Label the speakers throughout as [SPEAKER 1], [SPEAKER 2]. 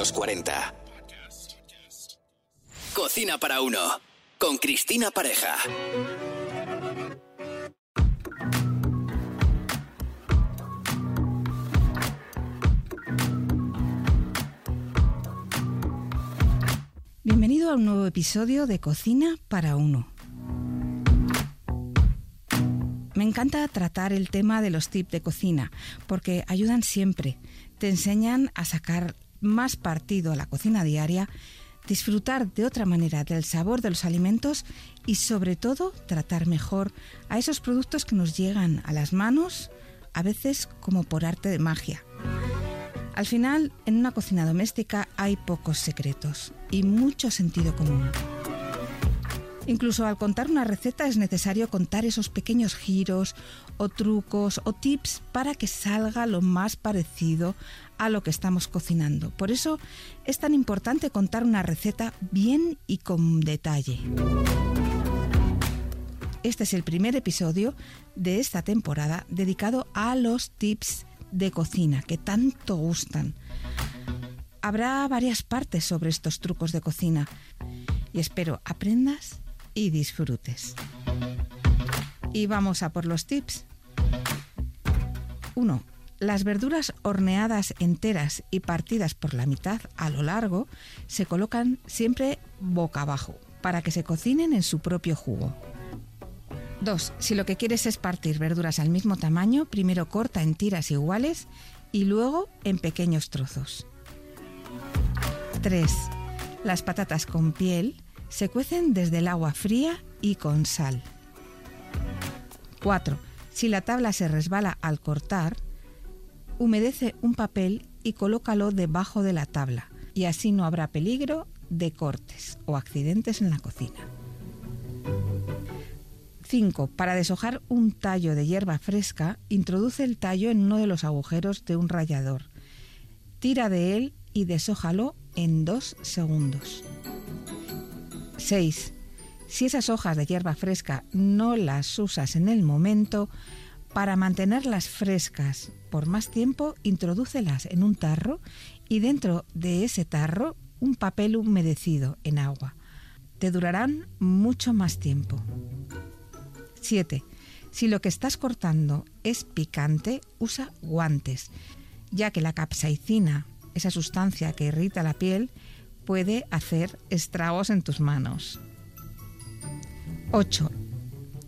[SPEAKER 1] los 40. Cocina para uno. Con Cristina Pareja.
[SPEAKER 2] Bienvenido a un nuevo episodio de Cocina para uno. Me encanta tratar el tema de los tips de cocina porque ayudan siempre, te enseñan a sacar más partido a la cocina diaria, disfrutar de otra manera del sabor de los alimentos y sobre todo tratar mejor a esos productos que nos llegan a las manos, a veces como por arte de magia. Al final, en una cocina doméstica hay pocos secretos y mucho sentido común. Incluso al contar una receta es necesario contar esos pequeños giros o trucos o tips para que salga lo más parecido a lo que estamos cocinando. Por eso es tan importante contar una receta bien y con detalle. Este es el primer episodio de esta temporada dedicado a los tips de cocina que tanto gustan. Habrá varias partes sobre estos trucos de cocina y espero aprendas y disfrutes. Y vamos a por los tips. 1. Las verduras horneadas enteras y partidas por la mitad a lo largo se colocan siempre boca abajo para que se cocinen en su propio jugo. 2. Si lo que quieres es partir verduras al mismo tamaño, primero corta en tiras iguales y luego en pequeños trozos. 3. Las patatas con piel se cuecen desde el agua fría y con sal. 4. Si la tabla se resbala al cortar, humedece un papel y colócalo debajo de la tabla y así no habrá peligro de cortes o accidentes en la cocina. 5. Para deshojar un tallo de hierba fresca, introduce el tallo en uno de los agujeros de un rallador. Tira de él y deshójalo en dos segundos. 6. Si esas hojas de hierba fresca no las usas en el momento, para mantenerlas frescas por más tiempo, introdúcelas en un tarro y dentro de ese tarro un papel humedecido en agua. Te durarán mucho más tiempo. 7. Si lo que estás cortando es picante, usa guantes, ya que la capsaicina, esa sustancia que irrita la piel, puede hacer estragos en tus manos. 8.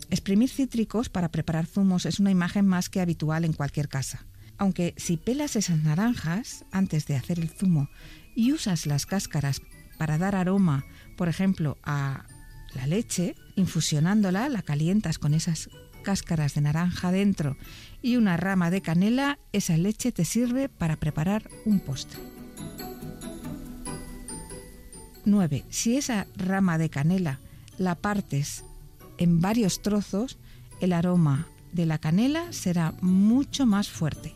[SPEAKER 2] Exprimir cítricos para preparar zumos es una imagen más que habitual en cualquier casa. Aunque si pelas esas naranjas antes de hacer el zumo y usas las cáscaras para dar aroma, por ejemplo, a la leche, infusionándola, la calientas con esas cáscaras de naranja dentro y una rama de canela, esa leche te sirve para preparar un postre. 9. Si esa rama de canela la partes en varios trozos, el aroma de la canela será mucho más fuerte.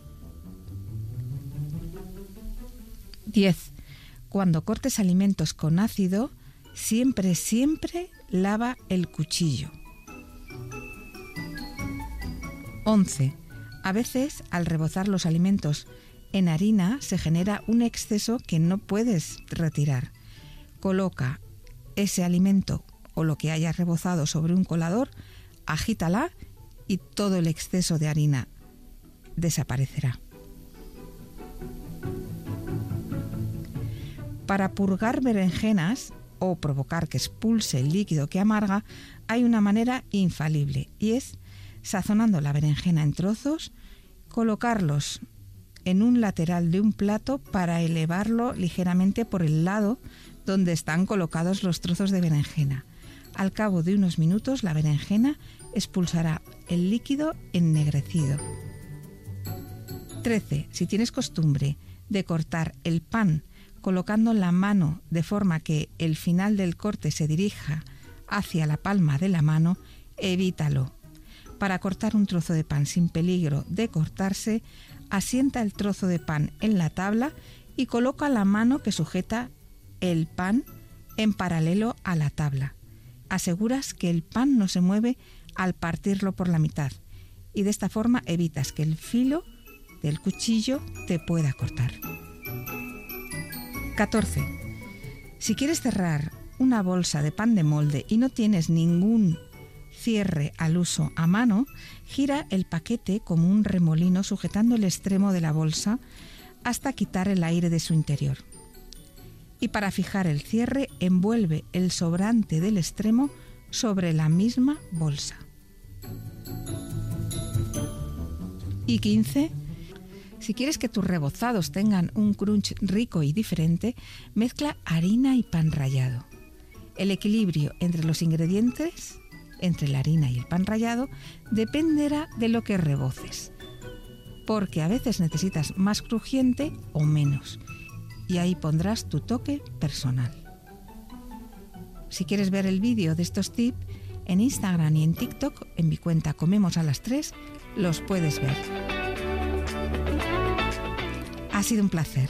[SPEAKER 2] 10. Cuando cortes alimentos con ácido, siempre, siempre lava el cuchillo. 11. A veces, al rebozar los alimentos en harina, se genera un exceso que no puedes retirar. Coloca ese alimento o lo que hayas rebozado sobre un colador, agítala y todo el exceso de harina desaparecerá. Para purgar berenjenas o provocar que expulse el líquido que amarga, hay una manera infalible y es sazonando la berenjena en trozos, colocarlos en un lateral de un plato para elevarlo ligeramente por el lado donde están colocados los trozos de berenjena. Al cabo de unos minutos la berenjena expulsará el líquido ennegrecido. 13. Si tienes costumbre de cortar el pan colocando la mano de forma que el final del corte se dirija hacia la palma de la mano, evítalo. Para cortar un trozo de pan sin peligro de cortarse, asienta el trozo de pan en la tabla y coloca la mano que sujeta el pan en paralelo a la tabla. Aseguras que el pan no se mueve al partirlo por la mitad y de esta forma evitas que el filo del cuchillo te pueda cortar. 14. Si quieres cerrar una bolsa de pan de molde y no tienes ningún cierre al uso a mano, gira el paquete como un remolino sujetando el extremo de la bolsa hasta quitar el aire de su interior. Y para fijar el cierre, envuelve el sobrante del extremo sobre la misma bolsa. Y 15. Si quieres que tus rebozados tengan un crunch rico y diferente, mezcla harina y pan rallado. El equilibrio entre los ingredientes, entre la harina y el pan rallado, dependerá de lo que reboces. Porque a veces necesitas más crujiente o menos. Y ahí pondrás tu toque personal. Si quieres ver el vídeo de estos tips, en Instagram y en TikTok, en mi cuenta Comemos a las 3, los puedes ver. Ha sido un placer.